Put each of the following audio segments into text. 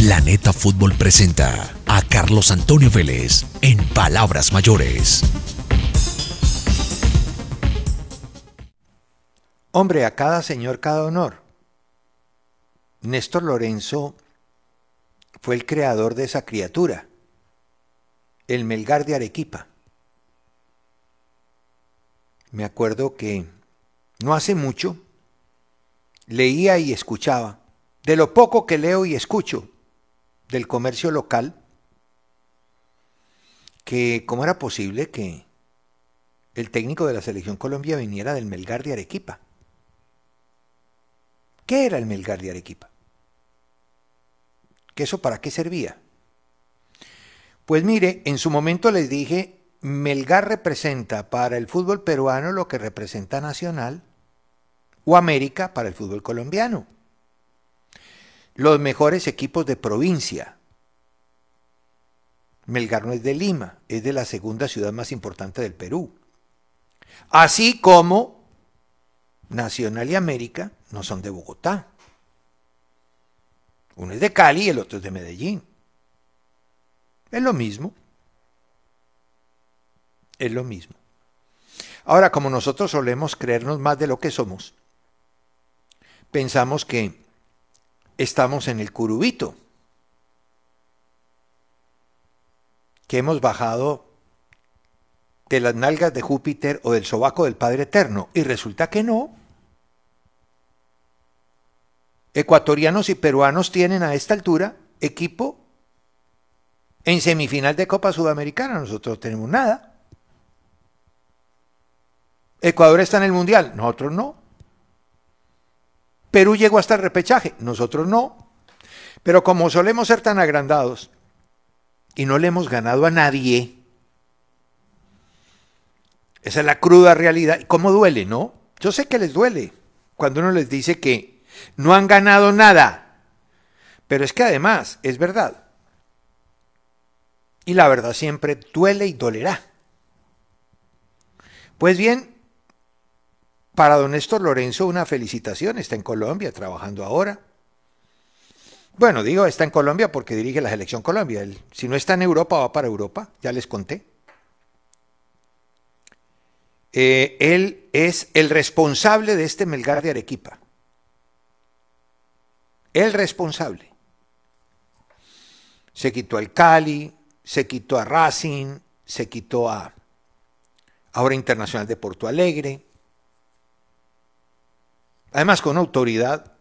Planeta Fútbol presenta a Carlos Antonio Vélez en Palabras Mayores. Hombre, a cada señor cada honor. Néstor Lorenzo fue el creador de esa criatura, el Melgar de Arequipa. Me acuerdo que no hace mucho leía y escuchaba, de lo poco que leo y escucho del comercio local, que cómo era posible que el técnico de la selección Colombia viniera del Melgar de Arequipa. ¿Qué era el Melgar de Arequipa? ¿Que eso para qué servía? Pues mire, en su momento les dije, Melgar representa para el fútbol peruano lo que representa Nacional o América para el fútbol colombiano. Los mejores equipos de provincia. Melgar no es de Lima, es de la segunda ciudad más importante del Perú. Así como Nacional y América no son de Bogotá. Uno es de Cali y el otro es de Medellín. Es lo mismo. Es lo mismo. Ahora, como nosotros solemos creernos más de lo que somos, pensamos que estamos en el curubito, que hemos bajado de las nalgas de Júpiter o del sobaco del Padre Eterno, y resulta que no. Ecuatorianos y peruanos tienen a esta altura equipo en semifinal de Copa Sudamericana, nosotros no tenemos nada. Ecuador está en el Mundial, nosotros no. Perú llegó hasta el repechaje, nosotros no. Pero como solemos ser tan agrandados y no le hemos ganado a nadie, esa es la cruda realidad. ¿Y cómo duele, no? Yo sé que les duele cuando uno les dice que no han ganado nada. Pero es que además es verdad. Y la verdad siempre duele y dolerá. Pues bien, para don Néstor Lorenzo una felicitación, está en Colombia trabajando ahora. Bueno, digo, está en Colombia porque dirige la selección Colombia. Si no está en Europa, va para Europa, ya les conté. Eh, él es el responsable de este Melgar de Arequipa. El responsable. Se quitó al Cali, se quitó a Racing, se quitó a ahora Internacional de Porto Alegre. Además, con autoridad,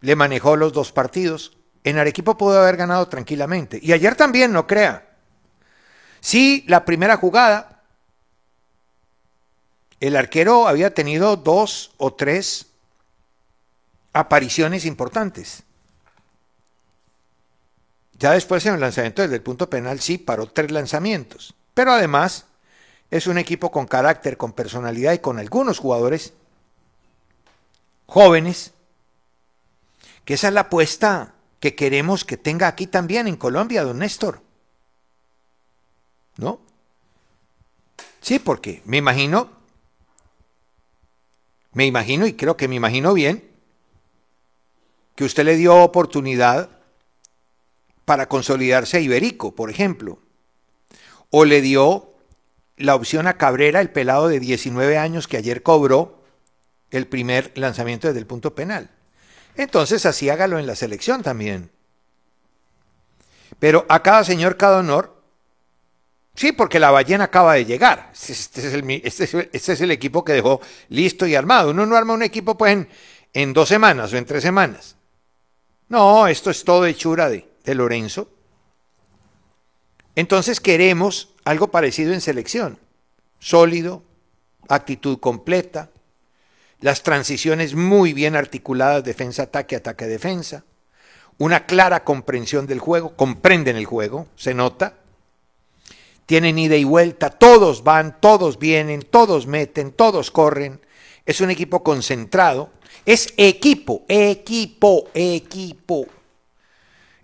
le manejó los dos partidos en Arequipa pudo haber ganado tranquilamente. Y ayer también, no crea. Sí, la primera jugada, el arquero había tenido dos o tres apariciones importantes. Ya después en el lanzamiento desde el punto penal sí paró tres lanzamientos. Pero además es un equipo con carácter, con personalidad y con algunos jugadores jóvenes, que esa es la apuesta que queremos que tenga aquí también en Colombia, don Néstor. ¿No? Sí, porque me imagino, me imagino y creo que me imagino bien, que usted le dio oportunidad para consolidarse a Iberico, por ejemplo, o le dio la opción a Cabrera, el pelado de 19 años que ayer cobró el primer lanzamiento desde el punto penal. Entonces así hágalo en la selección también. Pero a cada señor, cada honor. Sí, porque la ballena acaba de llegar. Este es el, este es este es el equipo que dejó listo y armado. Uno no arma un equipo pues en, dos semanas o en tres semanas. No, esto es todo hechura de Lorenzo. Entonces queremos algo parecido en selección. Sólido, actitud completa, las transiciones muy bien articuladas, defensa-ataque, ataque-defensa, una clara comprensión del juego, comprenden el juego, se nota, tienen ida y vuelta, todos van, todos vienen, todos meten, todos corren, es un equipo concentrado, es equipo, equipo, equipo.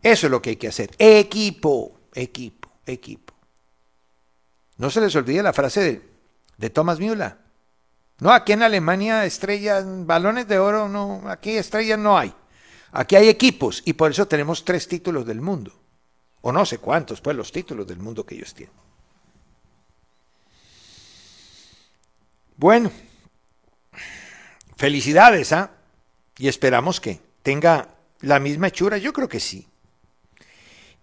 Eso es lo que hay que hacer. Equipo, equipo, equipo. No se les olvide la frase de, de Thomas Müller. No, aquí en Alemania estrellas, balones de oro, no, aquí estrellas no hay. Aquí hay equipos y por eso tenemos tres títulos del mundo. O no sé cuántos, pues los títulos del mundo que ellos tienen. Bueno, Felicidades, ¿ah? Y esperamos que tenga la misma hechura, yo creo que sí.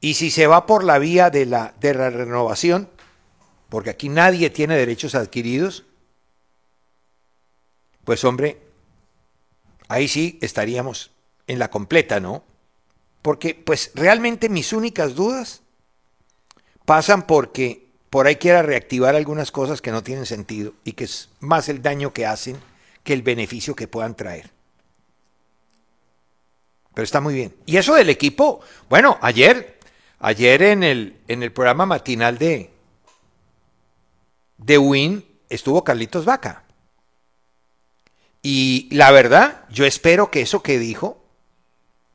Y si se va por la vía de la, de la renovación, porque aquí nadie tiene derechos adquiridos, pues hombre, ahí sí estaríamos en la completa, ¿no? Porque pues realmente mis únicas dudas pasan porque por ahí quiera reactivar algunas cosas que no tienen sentido y que es más el daño que hacen que el beneficio que puedan traer. Pero está muy bien. Y eso del equipo, bueno, ayer, ayer en el, en el programa matinal de, de Win estuvo Carlitos Vaca. Y la verdad, yo espero que eso que dijo,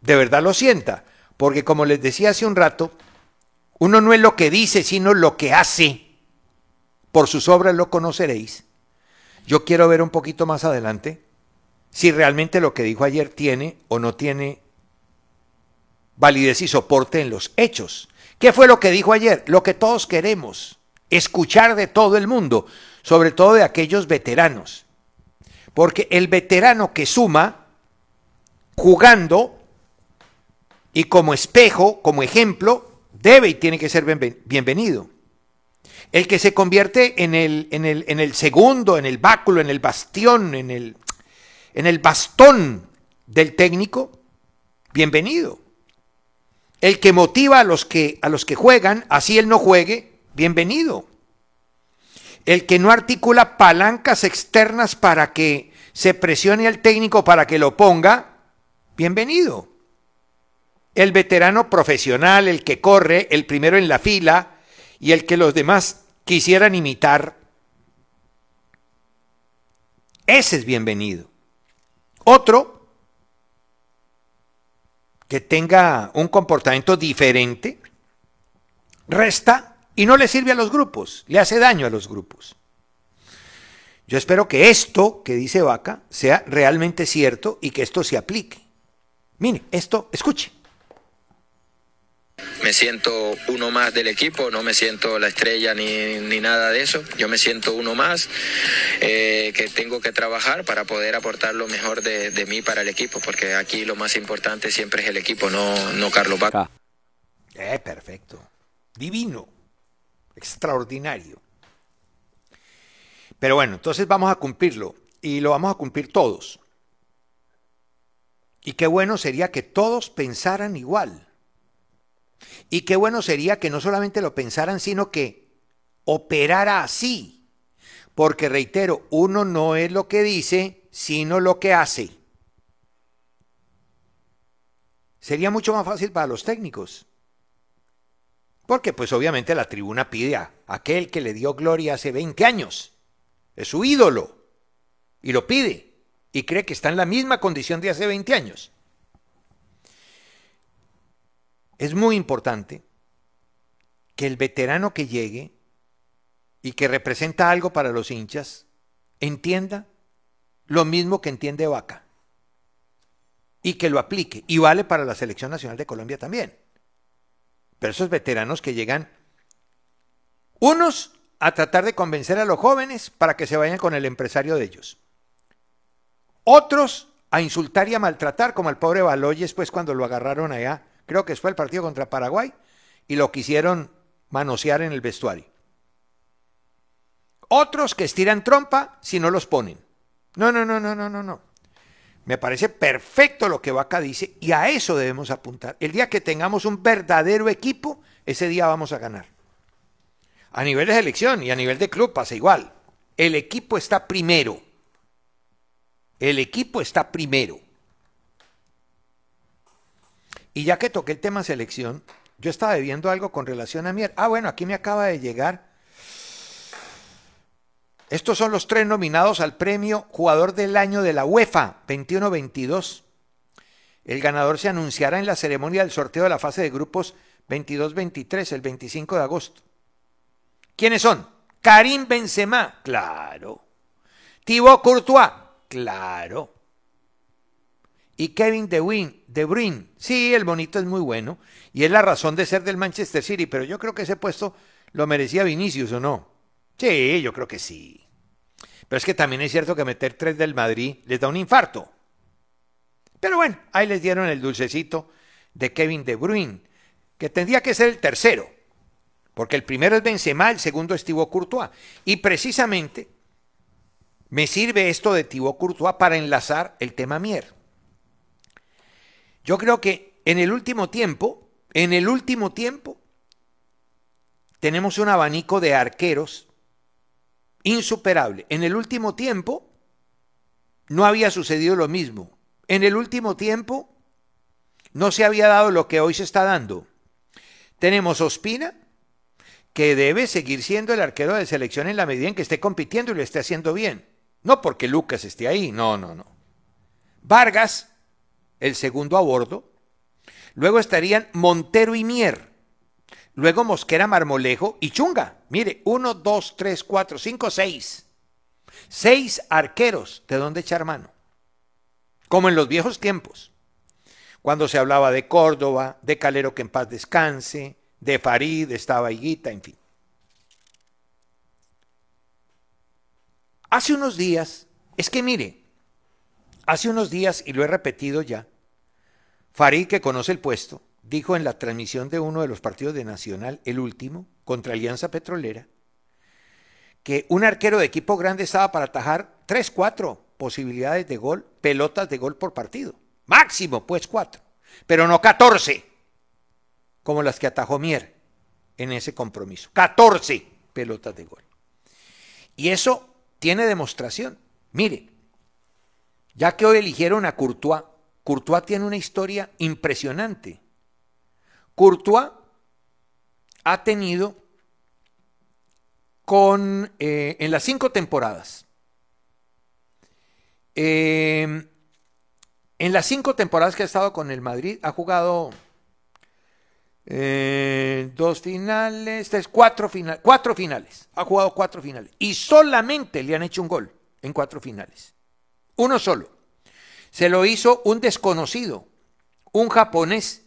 de verdad lo sienta. Porque como les decía hace un rato, uno no es lo que dice, sino lo que hace. Por sus obras lo conoceréis. Yo quiero ver un poquito más adelante si realmente lo que dijo ayer tiene o no tiene validez y soporte en los hechos. ¿Qué fue lo que dijo ayer? Lo que todos queremos, escuchar de todo el mundo, sobre todo de aquellos veteranos. Porque el veterano que suma, jugando y como espejo, como ejemplo, debe y tiene que ser bienvenido. El que se convierte en el, en el, en el segundo, en el báculo, en el bastión, en el, en el bastón del técnico, bienvenido. El que motiva a los que, a los que juegan, así él no juegue, bienvenido. El que no articula palancas externas para que se presione al técnico para que lo ponga, bienvenido. El veterano profesional, el que corre, el primero en la fila, y el que los demás quisieran imitar, ese es bienvenido. Otro que tenga un comportamiento diferente, resta y no le sirve a los grupos, le hace daño a los grupos. Yo espero que esto que dice Vaca sea realmente cierto y que esto se aplique. Mire, esto, escuche me siento uno más del equipo, no me siento la estrella ni, ni nada de eso, yo me siento uno más eh, que tengo que trabajar para poder aportar lo mejor de, de, mí para el equipo, porque aquí lo más importante siempre es el equipo, no, no Carlos Vaca. Eh, perfecto, divino, extraordinario. Pero bueno, entonces vamos a cumplirlo y lo vamos a cumplir todos. Y qué bueno sería que todos pensaran igual Y qué bueno sería que no solamente lo pensaran, sino que operara así. Porque reitero, uno no es lo que dice, sino lo que hace. Sería mucho más fácil para los técnicos. Porque pues obviamente la tribuna pide a aquel que le dio gloria hace 20 años. Es su ídolo. Y lo pide. Y cree que está en la misma condición de hace 20 años. Es muy importante que el veterano que llegue y que representa algo para los hinchas entienda lo mismo que entiende Vaca y que lo aplique. Y vale para la Selección Nacional de Colombia también. Pero esos veteranos que llegan, unos a tratar de convencer a los jóvenes para que se vayan con el empresario de ellos. Otros a insultar y a maltratar, como el pobre Baloyes, pues cuando lo agarraron allá, creo que fue el partido contra Paraguay, y lo quisieron manosear en el vestuario. Otros que estiran trompa si no los ponen. No, no, no, no, no, no, no. Me parece perfecto lo que Vaca dice y a eso debemos apuntar. El día que tengamos un verdadero equipo, ese día vamos a ganar. A nivel de selección y a nivel de club pasa igual. El equipo está primero. El equipo está primero. Y ya que toqué el tema selección, yo estaba viendo algo con relación a Mier. Ah, bueno, aquí me acaba de llegar estos son los tres nominados al premio Jugador del Año de la UEFA 21-22. El ganador se anunciará en la ceremonia del sorteo de la fase de grupos 22-23 el 25 de agosto. ¿Quiénes son? Karim Benzema, claro. Thibaut Courtois, claro. Y Kevin De Bruyne, De Bruyne, sí, el bonito es muy bueno y es la razón de ser del Manchester City, pero yo creo que ese puesto lo merecía Vinicius o no. Sí, yo creo que sí. Pero es que también es cierto que meter tres del Madrid les da un infarto. Pero bueno, ahí les dieron el dulcecito de Kevin De Bruyne, que tendría que ser el tercero, porque el primero es Benzema, el segundo es Thibaut Courtois. Y precisamente me sirve esto de Thibaut Courtois para enlazar el tema Mier. Yo creo que en el último tiempo, en el último tiempo, tenemos un abanico de arqueros insuperable. En el último tiempo no había sucedido lo mismo. En el último tiempo no se había dado lo que hoy se está dando. Tenemos Ospina, que debe seguir siendo el arquero de selección en la medida en que esté compitiendo y lo esté haciendo bien. No porque Lucas esté ahí, no, no, no. Vargas, el segundo a bordo. Luego estarían Montero y Mier. Luego Mosquera, Marmolejo y Chunga. Mire, uno, dos, tres, cuatro, cinco, seis. Seis arqueros de dónde echar mano. Como en los viejos tiempos. Cuando se hablaba de Córdoba, de Calero que en paz descanse, de Farid, estaba Higuita, en fin. Hace unos días, es que mire, hace unos días, y lo he repetido ya, Farid, que conoce el puesto, dijo en la transmisión de uno de los partidos de Nacional, el último, contra Alianza Petrolera, que un arquero de equipo grande estaba para atajar 3, 4 posibilidades de gol, pelotas de gol por partido. Máximo, pues 4. Pero no 14, como las que atajó Mier en ese compromiso. 14 pelotas de gol. Y eso tiene demostración. Mire, ya que hoy eligieron a Courtois, Courtois tiene una historia impresionante. Courtois ha tenido con, eh, en las cinco temporadas, em, en las cinco temporadas que ha estado con el Madrid, ha jugado eh, dos finales, tres, cuatro, finales, cuatro finales. Ha jugado cuatro finales. Y solamente le han hecho un gol en cuatro finales. Uno solo. Se lo hizo un desconocido, un japonés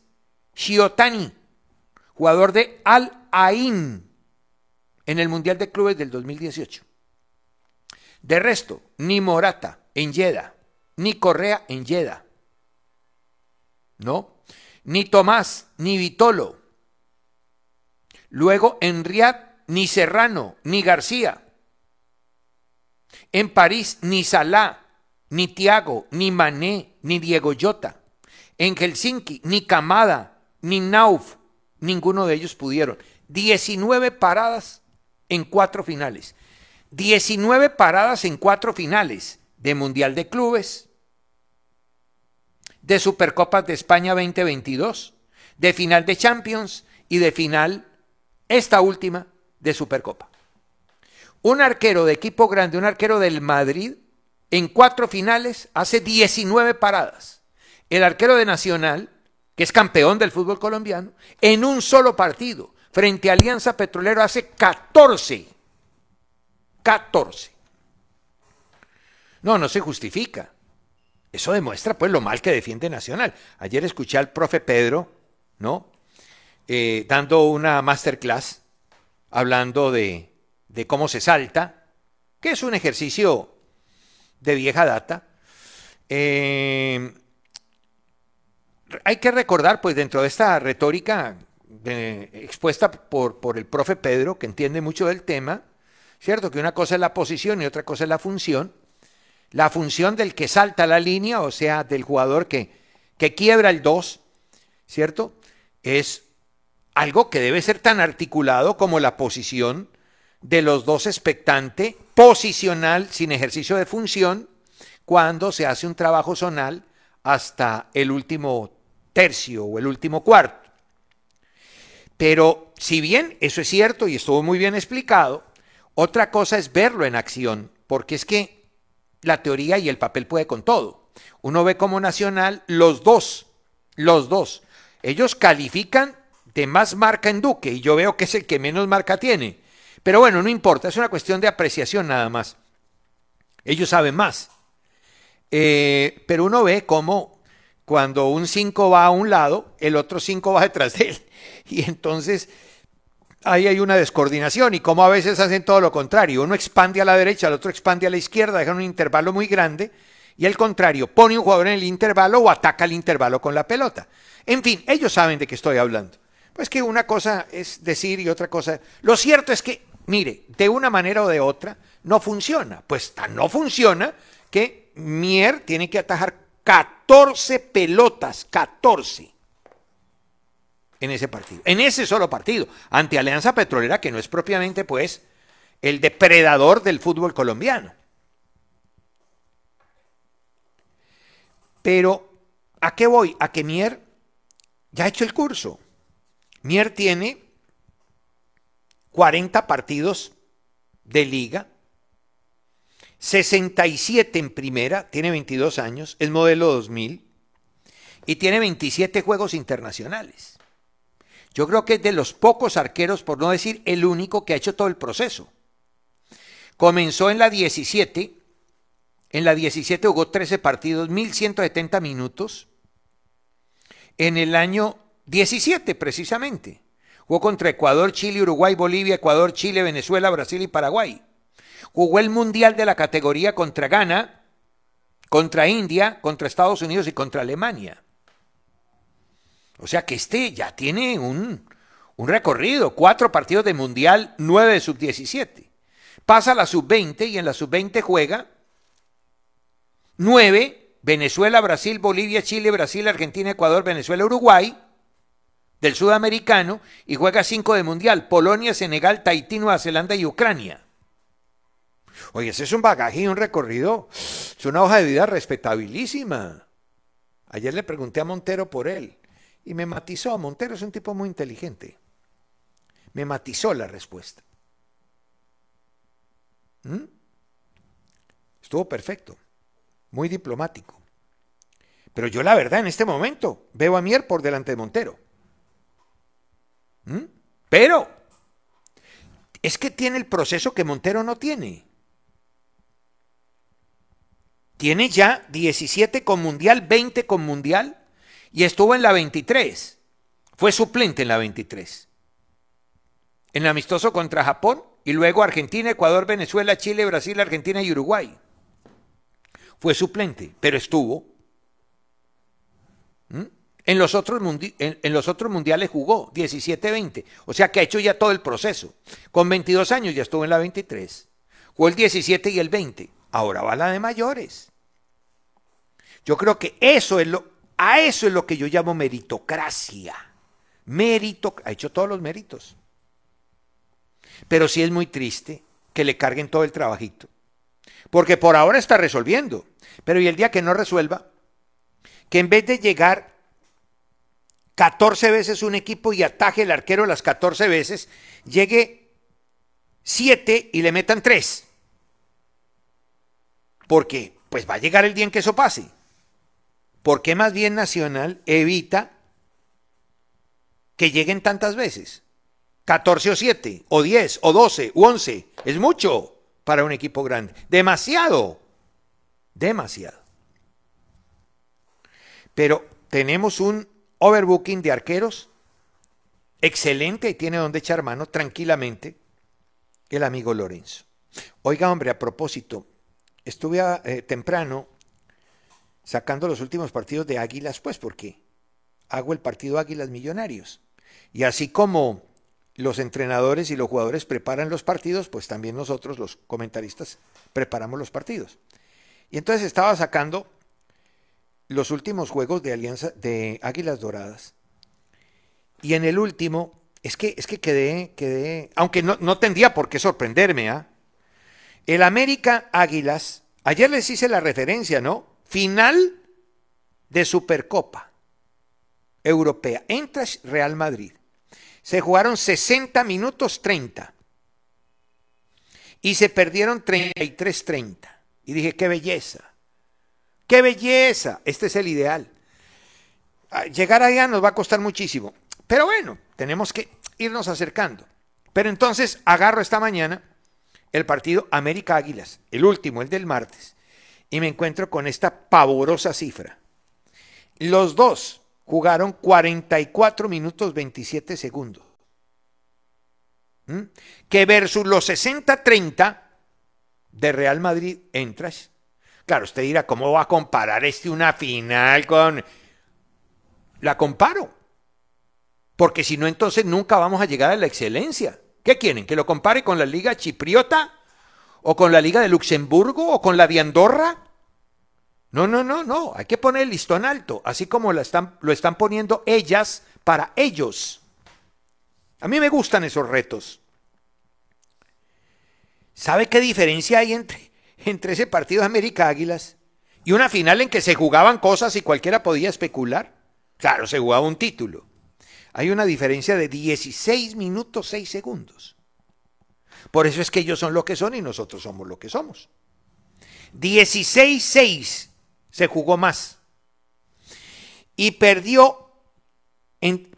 Shiotani, jugador de Al Ain en el Mundial de Clubes del 2018. De resto, ni Morata en Yeda, ni Correa en Yeda. ¿No? Ni Tomás, ni Vitolo. Luego en Riad, ni Serrano, ni García. En París, ni Salá, ni Tiago, ni Mané, ni Diego Llota. En Helsinki, ni Camada, ni Nauf, ninguno de ellos pudieron. 19 paradas en cuatro finales. 19 paradas en cuatro finales de Mundial de Clubes, de Supercopas de España 2022, de final de Champions y de final, esta última, de Supercopa. Un arquero de equipo grande, un arquero del Madrid, en cuatro finales hace 19 paradas. El arquero de Nacional, que es campeón del fútbol colombiano, en un solo partido, frente a Alianza Petrolero, hace 14. 14. No, no se justifica. Eso demuestra pues lo mal que defiende Nacional. Ayer escuché al profe Pedro, ¿no? Eh, dando una masterclass hablando de, de cómo se salta, que es un ejercicio de vieja data. Eh, hay que recordar, pues dentro de esta retórica expuesta por, por el profe Pedro, que entiende mucho del tema, ¿cierto? Que una cosa es la posición y otra cosa es la función. La función del que salta la línea, o sea, del jugador que, que quiebra el 2, ¿cierto? Es algo que debe ser tan articulado como la posición de los dos expectante, posicional sin ejercicio de función, cuando se hace un trabajo zonal hasta el último tercio o el último cuarto. Pero si bien eso es cierto y estuvo muy bien explicado, otra cosa es verlo en acción, porque es que la teoría y el papel puede con todo. Uno ve como nacional los dos, los dos. Ellos califican de más marca en Duque y yo veo que es el que menos marca tiene. Pero bueno, no importa, es una cuestión de apreciación nada más. Ellos saben más. Eh, pero uno ve cómo cuando un 5 va a un lado, el otro 5 va detrás de él. Y entonces ahí hay una descoordinación y como a veces hacen todo lo contrario. Uno expande a la derecha, el otro expande a la izquierda, dejan un intervalo muy grande y el contrario, pone un jugador en el intervalo o ataca el intervalo con la pelota. En fin, ellos saben de qué estoy hablando. Pues que una cosa es decir y otra cosa... Lo cierto es que, mire, de una manera o de otra, no funciona. Pues no funciona que Mier tiene que atajar 14 pelotas, 14 en ese partido, en ese solo partido, ante Alianza Petrolera, que no es propiamente, pues, el depredador del fútbol colombiano. Pero, ¿a qué voy? A que Mier ya ha hecho el curso. Mier tiene 40 partidos de liga, 67 en primera, tiene 22 años, es modelo 2000 y tiene 27 juegos internacionales. Yo creo que es de los pocos arqueros, por no decir el único, que ha hecho todo el proceso. Comenzó en la 17, en la 17 jugó 13 partidos, 1170 minutos. En el año 17, precisamente, jugó contra Ecuador, Chile, Uruguay, Bolivia, Ecuador, Chile, Venezuela, Brasil y Paraguay. Jugó el Mundial de la categoría contra Ghana, contra India, contra Estados Unidos y contra Alemania. O sea que este ya tiene un, recorrido, cuatro partidos de Mundial, nueve de sub-17. Pasa a la sub-20 y en la sub-20 juega nueve, Venezuela, Brasil, Bolivia, Chile, Brasil, Argentina, Ecuador, Venezuela, Uruguay, del sudamericano, y juega cinco de Mundial, Polonia, Senegal, Tahití, Nueva Zelanda y Ucrania. Oye, ese es un bagaje un recorrido, es una hoja de vida respetabilísima. Ayer le pregunté a Montero por él y me matizó. Montero es un tipo muy inteligente. Me matizó la respuesta. ¿Mm? Estuvo perfecto, muy diplomático. Pero yo la verdad en este momento veo a Mier por delante de Montero. ¿Mm? Pero es que tiene el proceso que Montero no tiene. Tiene ya 17 con Mundial, 20 con Mundial y estuvo en la 23. Fue suplente en la 23. En el amistoso contra Japón y luego Argentina, Ecuador, Venezuela, Chile, Brasil, Argentina y Uruguay. Fue suplente, pero estuvo. ¿Mm? En los, otros en, los otros mundiales jugó 17-20, o sea que ha hecho ya todo el proceso. Con 22 años ya estuvo en la 23. Jugó el 17 y el 20. Ahora va la de mayores. Yo creo que eso es lo, a eso es lo que yo llamo meritocracia. Mérito, ha hecho todos los méritos. Pero sí es muy triste que le carguen todo el trabajito. Porque por ahora está resolviendo. Pero y el día que no resuelva, que en vez de llegar 14 veces un equipo y ataje el arquero las 14 veces, llegue 7 y le metan 3. Porque pues va a llegar el día en que eso pase. ¿Por qué más bien Nacional evita que lleguen tantas veces? 14 o 7, o 10, o 12, o 11. Es mucho para un equipo grande. Demasiado. Demasiado. Pero tenemos un overbooking de arqueros excelente y tiene donde echar mano tranquilamente el amigo Lorenzo. Oiga, hombre, a propósito, estuve eh, temprano sacando los últimos partidos de Águilas, pues porque hago el partido Águilas Millonarios. Y así como los entrenadores y los jugadores preparan los partidos, pues también nosotros, los comentaristas, preparamos los partidos. Y entonces estaba sacando los últimos juegos de Alianza de Águilas Doradas. Y en el último, es que, es que quedé, quedé, aunque no, no tendría por qué sorprenderme, ¿ah? El América Águilas, ayer les hice la referencia, ¿no? Final de Supercopa Europea. Entra Real Madrid. Se jugaron 60 minutos 30. Y se perdieron 33-30. Y dije, qué belleza. ¡Qué belleza! Este es el ideal. Ah, llegar allá nos va a costar muchísimo. Pero bueno, tenemos que irnos acercando. Pero entonces agarro esta mañana el partido América Águilas, el último, el del martes, y me encuentro con esta pavorosa cifra. Los dos jugaron 44 minutos 27 segundos. ¿Mm? Que versus los 60-30 de Real Madrid entras Claro, usted dirá, ¿cómo va a comparar este una final con... La comparo. Porque si no, entonces nunca vamos a llegar a la excelencia. ¿Qué quieren? ¿Que lo compare con la Liga Chipriota? ¿O con la Liga de Luxemburgo? ¿O con la de Andorra? No, no, no, no. Hay que poner el listón alto, así como lo están, poniendo ellas para ellos. A mí me gustan esos retos. ¿Sabe qué diferencia hay entre entre ese partido de América Águilas y una final en que se jugaban cosas y cualquiera podía especular. Claro, se jugaba un título. Hay una diferencia de 16 minutos 6 segundos. Por eso es que ellos son lo que son y nosotros somos lo que somos. 16-6 se jugó más. Y perdió,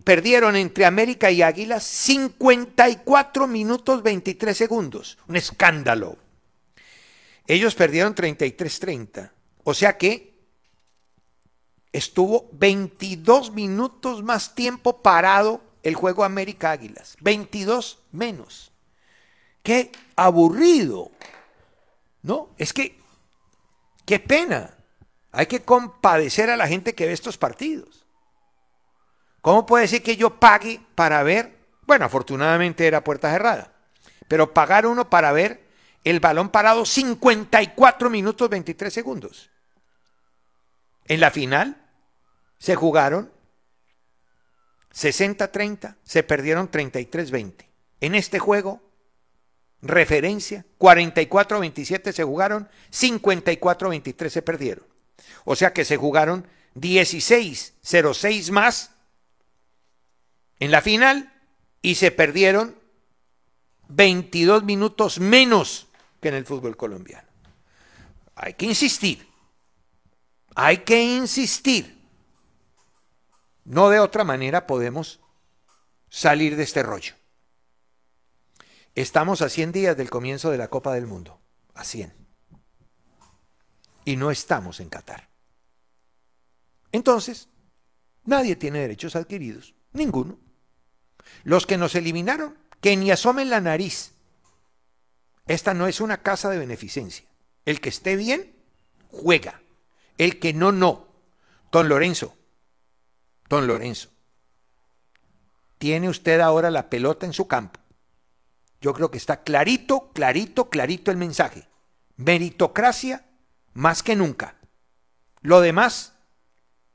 perdieron entre América y Águilas 54 minutos 23 segundos. Un escándalo. Ellos perdieron 33-30. O sea que estuvo 22 minutos más tiempo parado el juego América Águilas. 22 menos. Qué aburrido. ¿No? Es que, qué pena. Hay que compadecer a la gente que ve estos partidos. ¿Cómo puede decir que yo pague para ver? Bueno, afortunadamente era puerta cerrada. Pero pagar uno para ver el balón parado 54 minutos 23 segundos. En la final se jugaron 60-30, se perdieron 33-20. En este juego, referencia, 44-27 se jugaron, 54-23 se perdieron. O sea que se jugaron 16-06 más en la final y se perdieron 22 minutos menos que en el fútbol colombiano. Hay que insistir. Hay que insistir. No de otra manera podemos salir de este rollo. Estamos a 100 días del comienzo de la Copa del Mundo. A 100. Y no estamos en Qatar. Entonces, nadie tiene derechos adquiridos. Ninguno. Los que nos eliminaron, que ni asomen la nariz esta no es una casa de beneficencia. El que esté bien, juega. El que no, no. Don Lorenzo, don Lorenzo, tiene usted ahora la pelota en su campo. Yo creo que está clarito, clarito, clarito el mensaje. Meritocracia más que nunca. Lo demás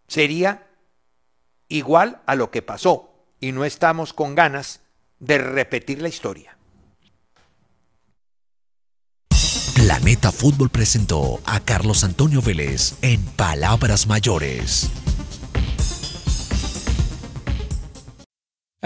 sería igual a lo que pasó y no estamos con ganas de repetir la historia. Planeta Fútbol presentó a Carlos Antonio Vélez en Palabras Mayores.